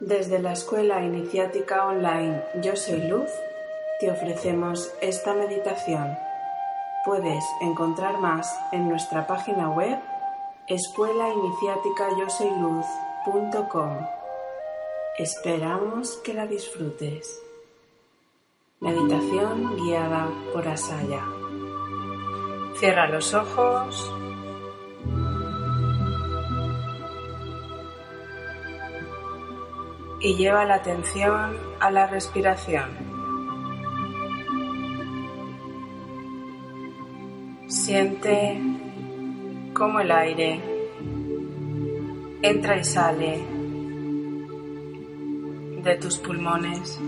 Desde la Escuela Iniciática Online Yo Soy Luz, te ofrecemos esta meditación. Puedes encontrar más en nuestra página web escuelainiciáticayosoyluz.com. Esperamos que la disfrutes. Meditación guiada por Asaya. Cierra los ojos. Y lleva la atención a la respiración. Siente cómo el aire entra y sale de tus pulmones.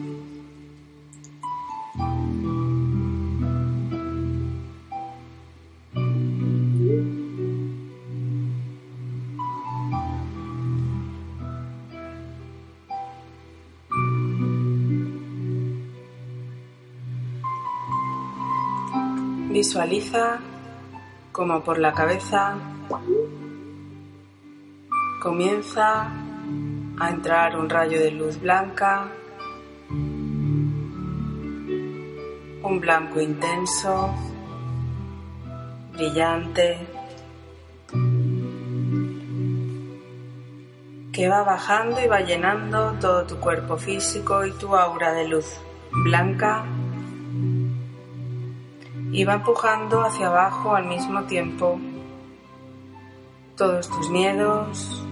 Visualiza como por la cabeza comienza a entrar un rayo de luz blanca, un blanco intenso, brillante, que va bajando y va llenando todo tu cuerpo físico y tu aura de luz blanca y va empujando hacia abajo al mismo tiempo todos tus miedos,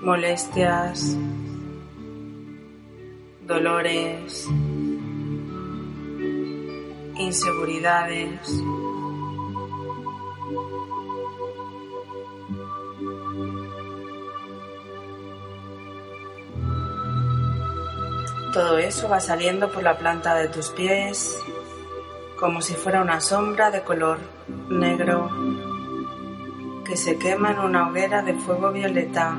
molestias, dolores, inseguridades. Todo eso va saliendo por la planta de tus pies como si fuera una sombra de color negro que se quema en una hoguera de fuego violeta.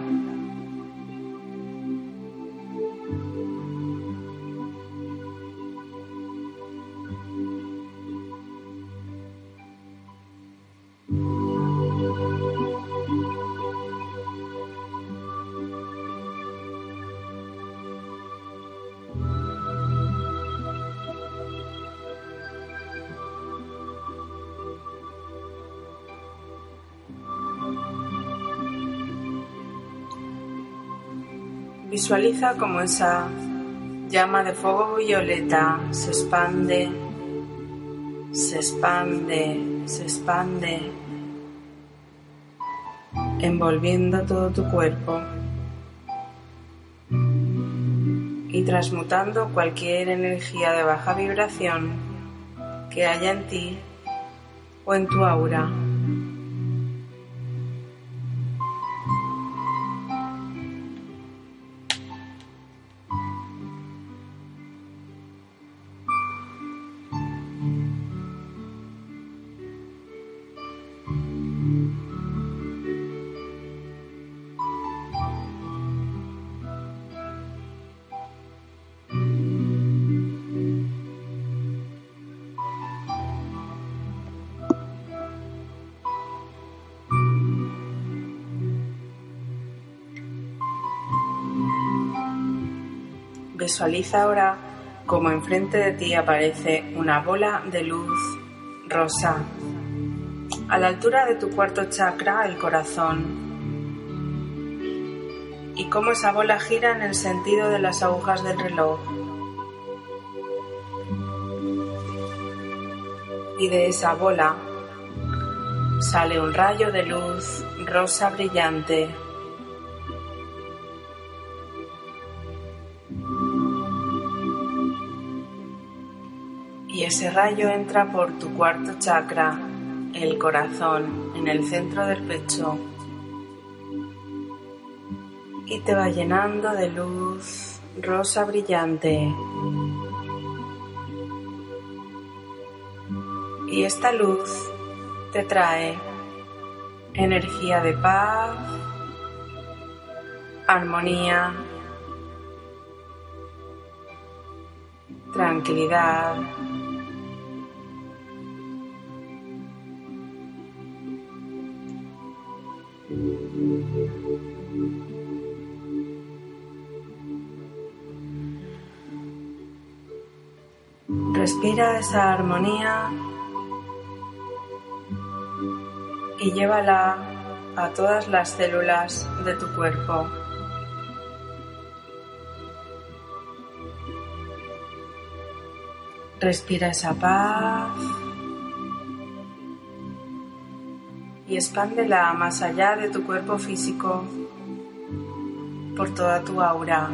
Visualiza como esa llama de fuego violeta se expande, se expande, se expande, envolviendo todo tu cuerpo y transmutando cualquier energía de baja vibración que haya en ti o en tu aura. Visualiza ahora como enfrente de ti aparece una bola de luz rosa. A la altura de tu cuarto chakra, el corazón, y cómo esa bola gira en el sentido de las agujas del reloj. Y de esa bola sale un rayo de luz rosa brillante ese rayo entra por tu cuarto chakra, el corazón, en el centro del pecho y te va llenando de luz rosa brillante. Y esta luz te trae energía de paz, armonía, tranquilidad, Respira esa armonía y llévala a todas las células de tu cuerpo. Respira esa paz y expándela más allá de tu cuerpo físico por toda tu aura.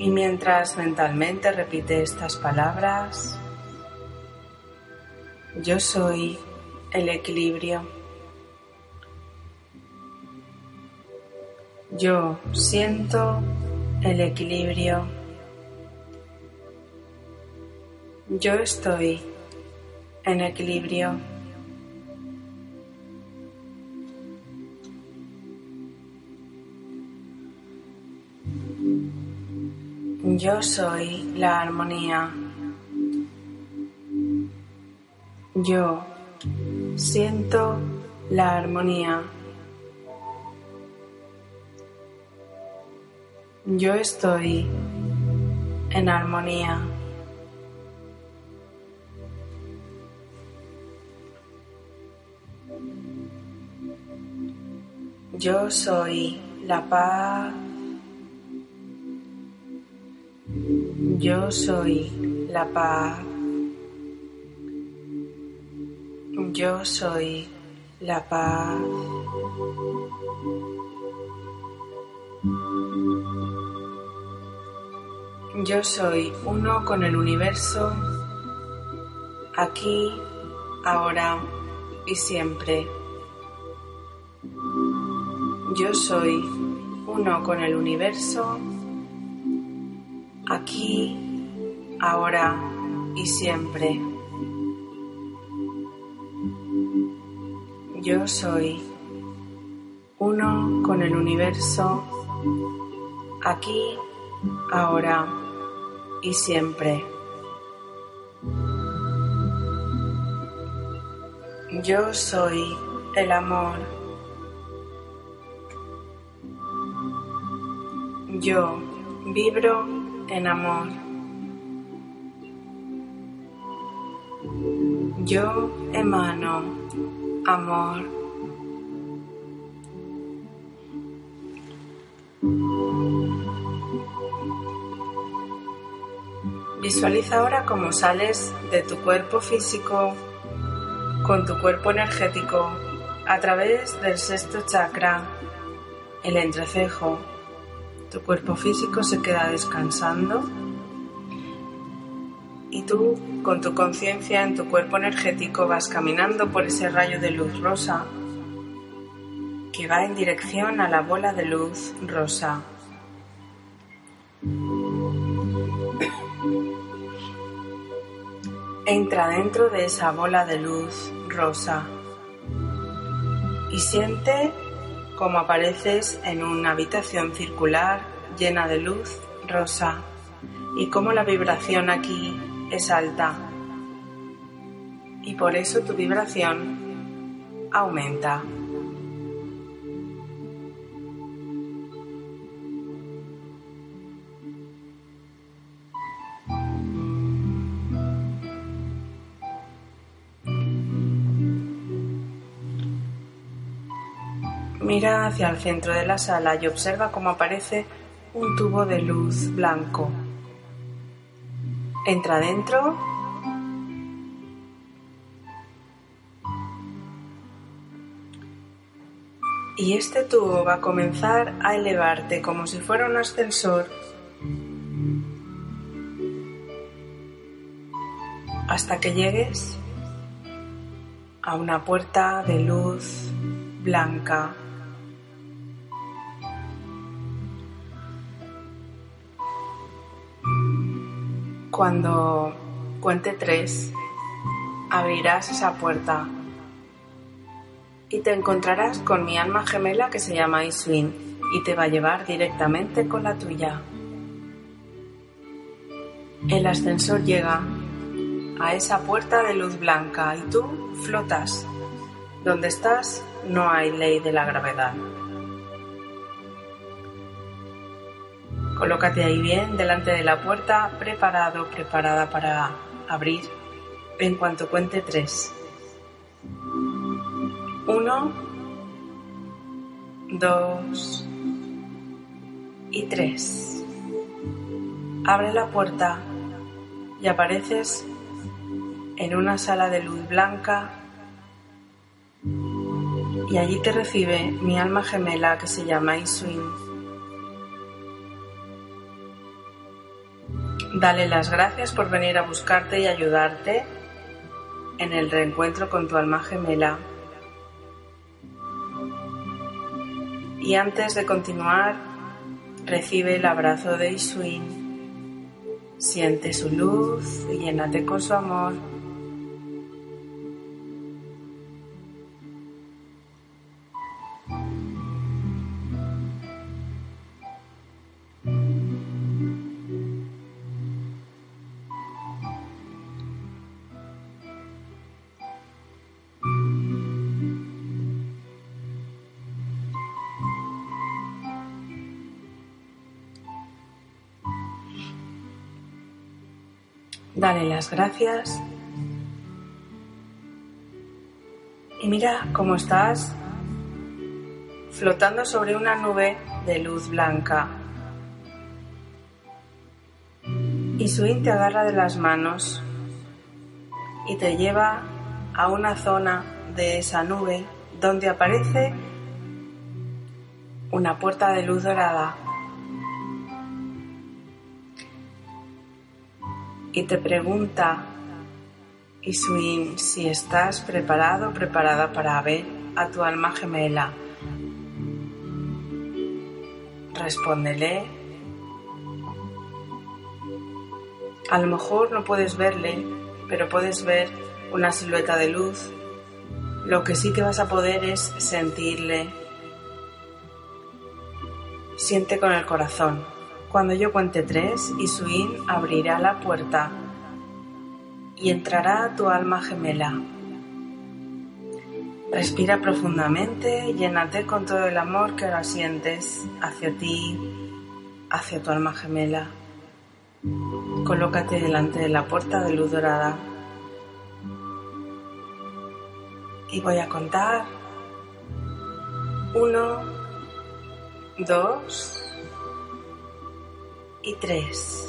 Y mientras mentalmente repite estas palabras, yo soy el equilibrio. Yo siento el equilibrio. Yo estoy en equilibrio. Yo soy la armonía. Yo siento la armonía. Yo estoy en armonía. Yo soy la paz. Yo soy la paz. Yo soy la paz. Yo soy uno con el universo, aquí, ahora y siempre. Yo soy uno con el universo, aquí, ahora y siempre. Yo soy uno con el universo, aquí, ahora y siempre. Yo soy el amor. Yo vibro en amor. Yo emano amor. Visualiza ahora cómo sales de tu cuerpo físico con tu cuerpo energético a través del sexto chakra, el entrecejo. Tu cuerpo físico se queda descansando y tú con tu conciencia en tu cuerpo energético vas caminando por ese rayo de luz rosa que va en dirección a la bola de luz rosa. Entra dentro de esa bola de luz rosa y siente cómo apareces en una habitación circular llena de luz rosa y cómo la vibración aquí es alta y por eso tu vibración aumenta. Mira hacia el centro de la sala y observa cómo aparece un tubo de luz blanco. Entra dentro. Y este tubo va a comenzar a elevarte como si fuera un ascensor hasta que llegues a una puerta de luz blanca Cuando cuente tres, abrirás esa puerta y te encontrarás con mi alma gemela que se llama Iswin y te va a llevar directamente con la tuya. El ascensor llega a esa puerta de luz blanca y tú flotas Donde estás no hay ley de la gravedad. Colócate ahí bien delante de la puerta, preparado, preparada para abrir en cuanto cuente tres. Uno, dos y tres. Abre la puerta y apareces en una sala de luz blanca y allí te recibe mi alma gemela que se llama Iswin. Dale las gracias por venir a buscarte y ayudarte en el reencuentro con tu alma gemela. Y antes de continuar, recibe el abrazo de Iswin. Siente su luz y llénate con su amor. Dale las gracias. Y mira cómo estás flotando sobre una nube de luz blanca. Y Suin te agarra de las manos y te lleva a una zona de esa nube donde aparece una puerta de luz dorada y te pregunta, Isuin, si estás preparado preparada para ver a tu alma gemela. Respóndele. A lo mejor no puedes verle, pero puedes ver una silueta de luz. Lo que sí que vas a poder es sentirle. Siente con el corazón. Cuando yo cuente tres, Isuin abrirá la puerta y entrará tu alma gemela. Respira profundamente, llénate con todo el amor que ahora sientes hacia ti, hacia tu alma gemela. Colócate delante de la puerta de luz dorada. Y voy a contar. Uno, dos, y tres.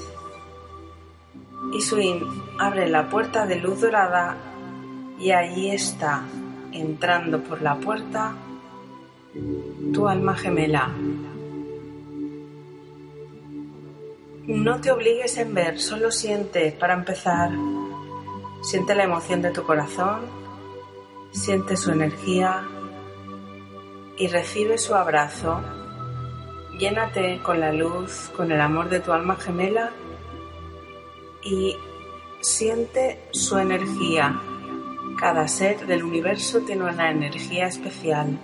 Isuin abre la puerta de luz dorada y allí está, entrando por la puerta, tu alma gemela. No te obligues en ver, solo siente para empezar. Siente la emoción de tu corazón, siente su energía y recibe su abrazo Llénate con la luz, con el amor de tu alma gemela y siente su energía. Cada ser del universo tiene una energía especial,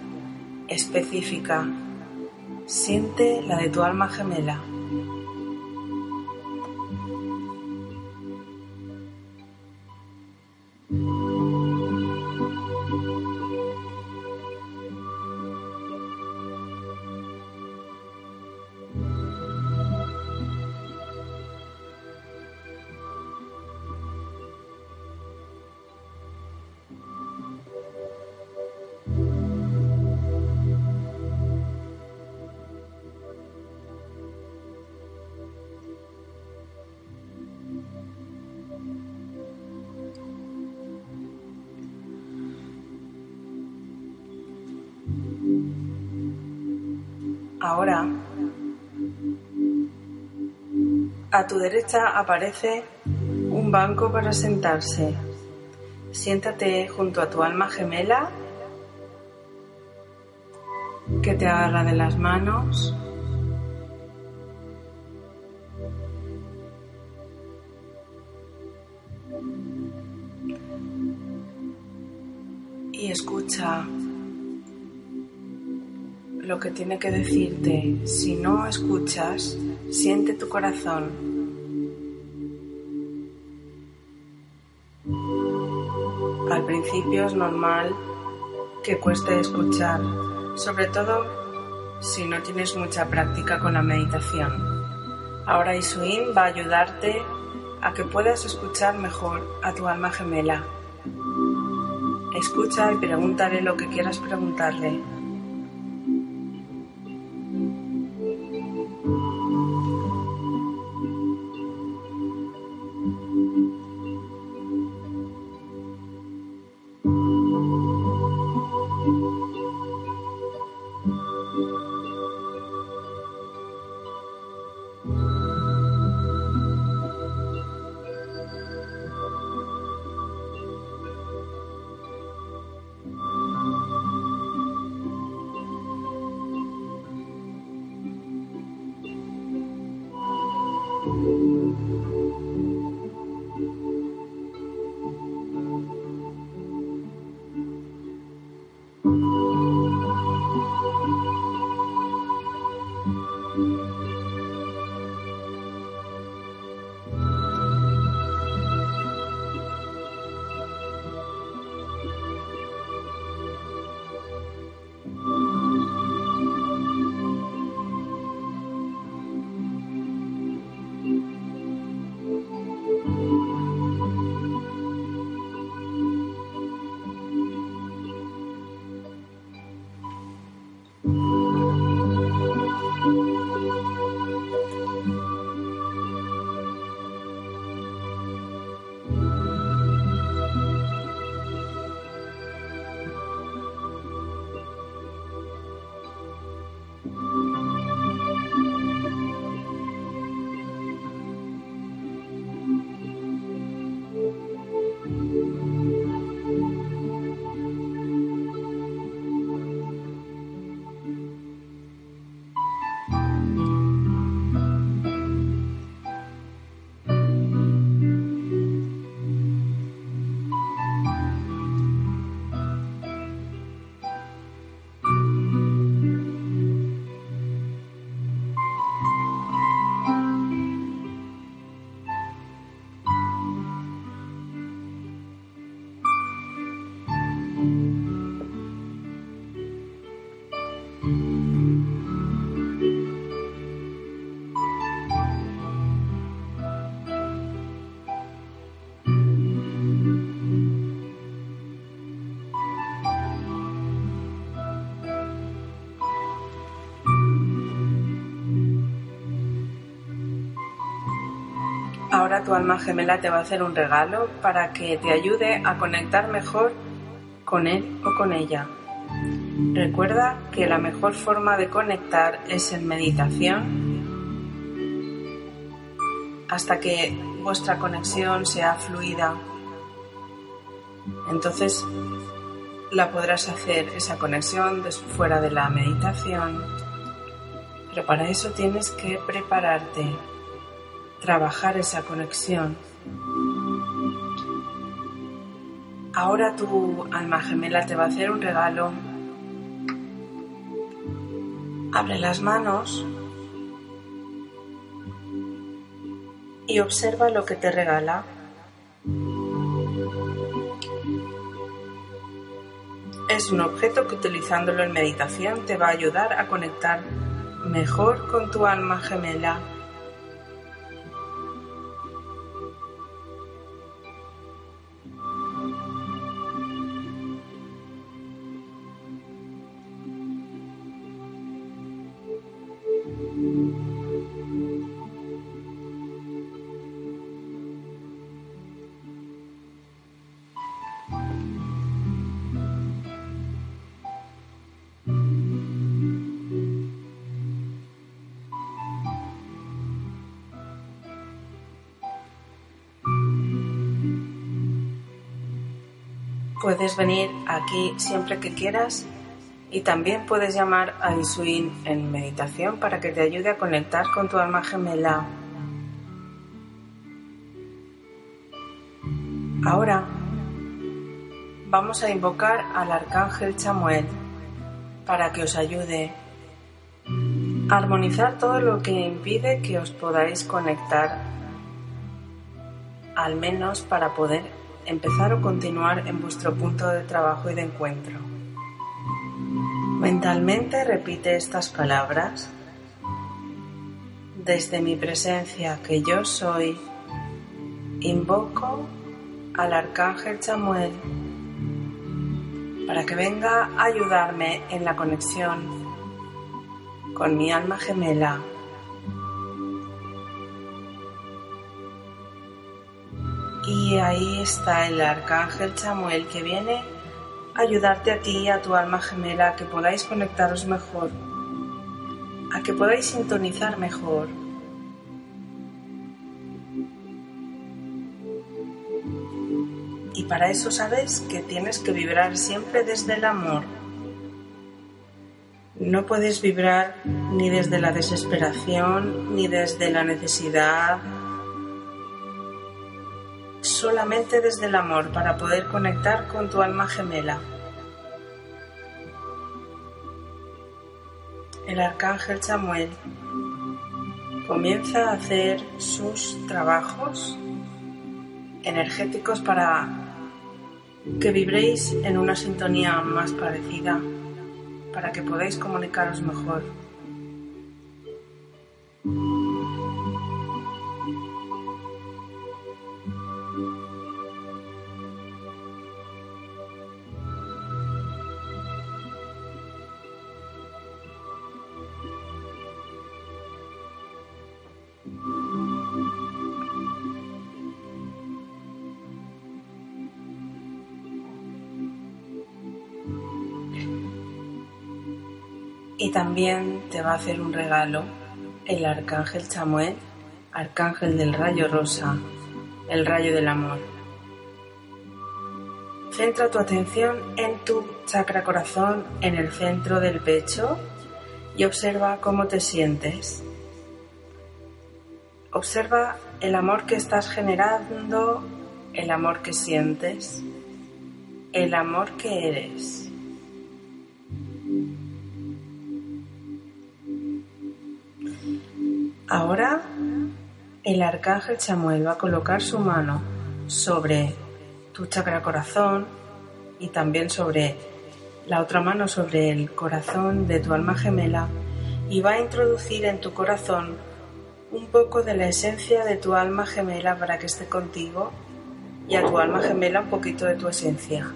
específica. Siente la de tu alma gemela. Ahora, a tu derecha aparece un banco para sentarse. Siéntate junto a tu alma gemela que te agarra de las manos. Y escucha lo que tiene que decirte. Si no escuchas, siente tu corazón. Al principio es normal que cueste escuchar, sobre todo si no tienes mucha práctica con la meditación. Ahora Isuin va a ayudarte a que puedas escuchar mejor a tu alma gemela. Escucha y pregúntale lo que quieras preguntarle. Tu alma gemela te va a hacer un regalo para que te ayude a conectar mejor con él o con ella. Recuerda que la mejor forma de conectar es en meditación hasta que vuestra conexión sea fluida. Entonces la podrás hacer esa conexión fuera de la meditación. Pero para eso tienes que prepararte trabajar esa conexión. Ahora tu alma gemela te va a hacer un regalo. Abre las manos y observa lo que te regala. Es un objeto que utilizándolo en meditación te va a ayudar a conectar mejor con tu alma gemela. Puedes venir aquí siempre que quieras y también puedes llamar a Isuin en meditación para que te ayude a conectar con tu alma gemela. Ahora vamos a invocar al arcángel Chamuel para que os ayude a armonizar todo lo que impide que os podáis conectar, al menos para poder empezar o continuar en vuestro punto de trabajo y de encuentro. Mentalmente repite estas palabras. Desde mi presencia que yo soy, invoco al arcángel Chamuel para que venga a ayudarme en la conexión con mi alma gemela. Y ahí está el arcángel Chamuel que viene a ayudarte a ti y a tu alma gemela a que podáis conectaros mejor, a que podáis sintonizar mejor. Y para eso sabes que tienes que vibrar siempre desde el amor. No puedes vibrar ni desde la desesperación, ni desde la necesidad, solamente desde el amor para poder conectar con tu alma gemela. El arcángel Samuel comienza a hacer sus trabajos energéticos para que vibréis en una sintonía más parecida para que podáis comunicaros mejor. Y también te va a hacer un regalo el arcángel Chamuel, arcángel del rayo rosa, el rayo del amor. Centra tu atención en tu chakra corazón, en el centro del pecho, y observa cómo te sientes. Observa el amor que estás generando, el amor que sientes, el amor que eres. Ahora el arcángel Samuel va a colocar su mano sobre tu chakra corazón y también sobre la otra mano sobre el corazón de tu alma gemela y va a introducir en tu corazón un poco de la esencia de tu alma gemela para que esté contigo y a tu alma gemela un poquito de tu esencia.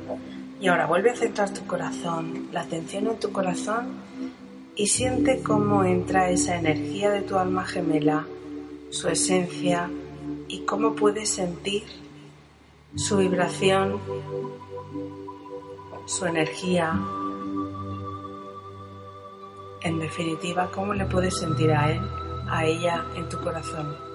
Y ahora vuelve a centrar tu corazón, la atención en tu corazón y siente cómo entra esa energía de tu alma gemela, su esencia y cómo puedes sentir su vibración, su energía. En definitiva, cómo le puedes sentir a él, a ella en tu corazón.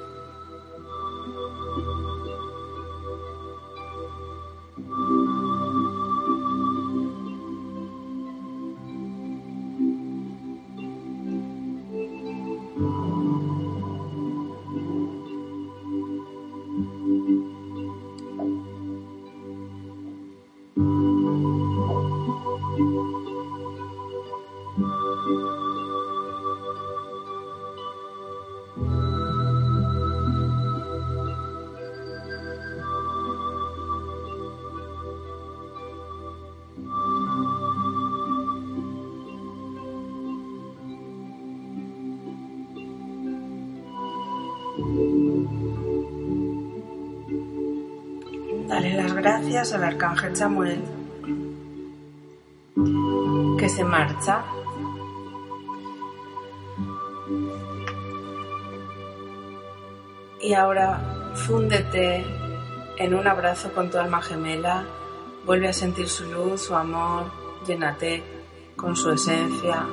Gracias al arcángel Samuel que se marcha. Y ahora fúndete en un abrazo con tu alma gemela, vuelve a sentir su luz, su amor, llénate con su esencia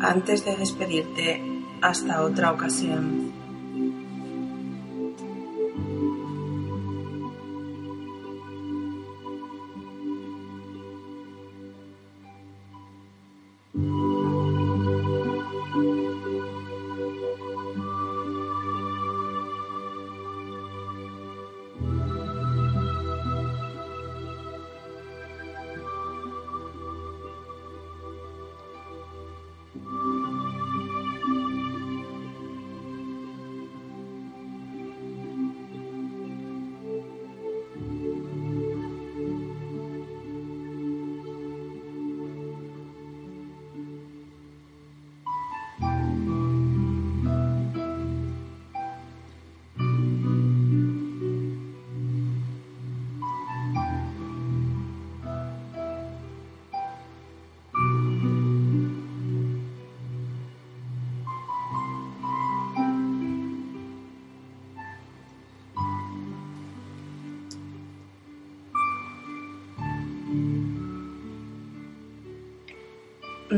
antes de despedirte hasta otra ocasión.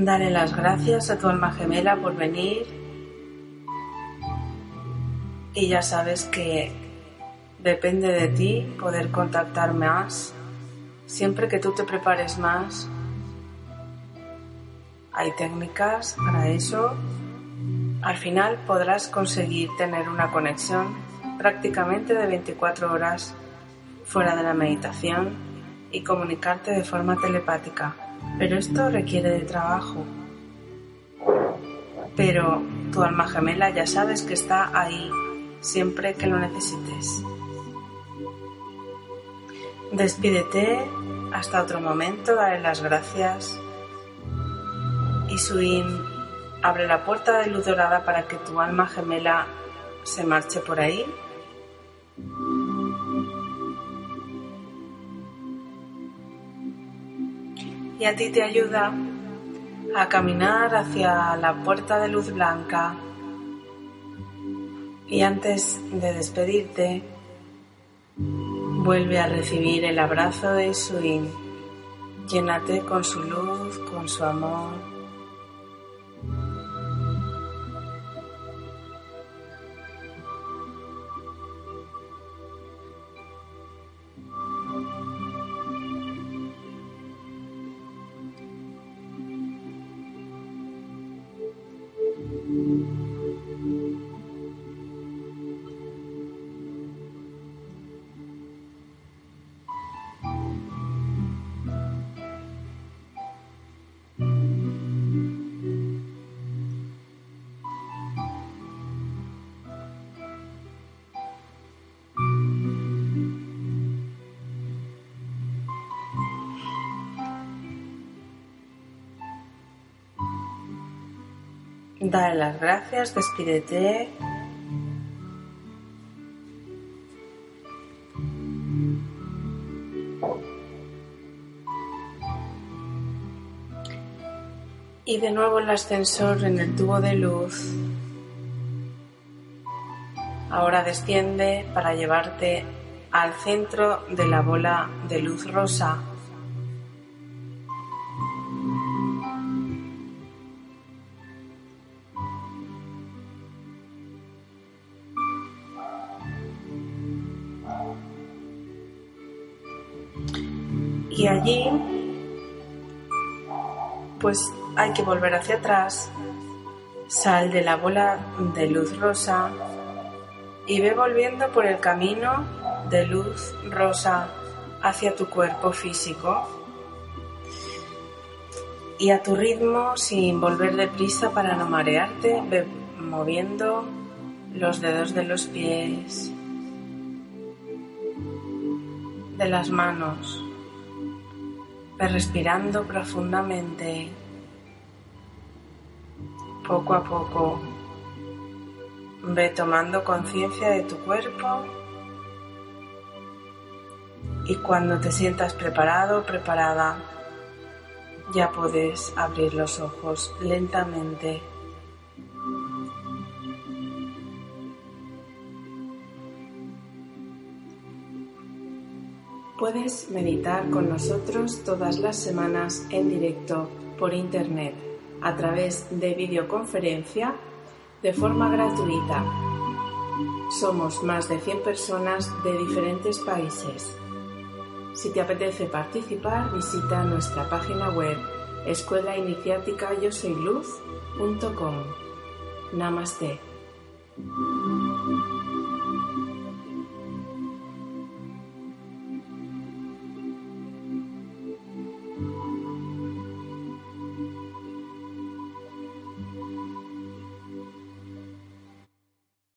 Dale las gracias a tu alma gemela por venir y ya sabes que depende de ti poder contactar más. Siempre que tú te prepares más, hay técnicas para eso. Al final podrás conseguir tener una conexión prácticamente de 24 horas fuera de la meditación y comunicarte de forma telepática. Pero esto requiere de trabajo. Pero tu alma gemela ya sabes que está ahí siempre que lo necesites. Despídete hasta otro momento, dale las gracias. Y Suin abre la puerta de luz dorada para que tu alma gemela se marche por ahí. Y a ti te ayuda a caminar hacia la puerta de luz blanca. Y antes de despedirte, Vuelve a recibir el abrazo de Suin. Llénate con su luz, con su amor. Dale las gracias, despídete. Y de nuevo el ascensor en el tubo de luz. Ahora desciende para llevarte al centro de la bola de luz rosa Y allí, pues hay que volver hacia atrás, sal de la bola de luz rosa y ve volviendo por el camino de luz rosa hacia tu cuerpo físico y a tu ritmo sin volver deprisa para no marearte, ve moviendo los dedos de los pies, de las manos. Respirando profundamente, poco a poco. Ve tomando conciencia de tu cuerpo y cuando te sientas preparado o preparada, ya puedes abrir los ojos lentamente. Puedes meditar con nosotros todas las semanas en directo por Internet a través de videoconferencia de forma gratuita. Somos más de 100 personas de diferentes países. Si te apetece participar, visita nuestra página web luz.com. Namaste.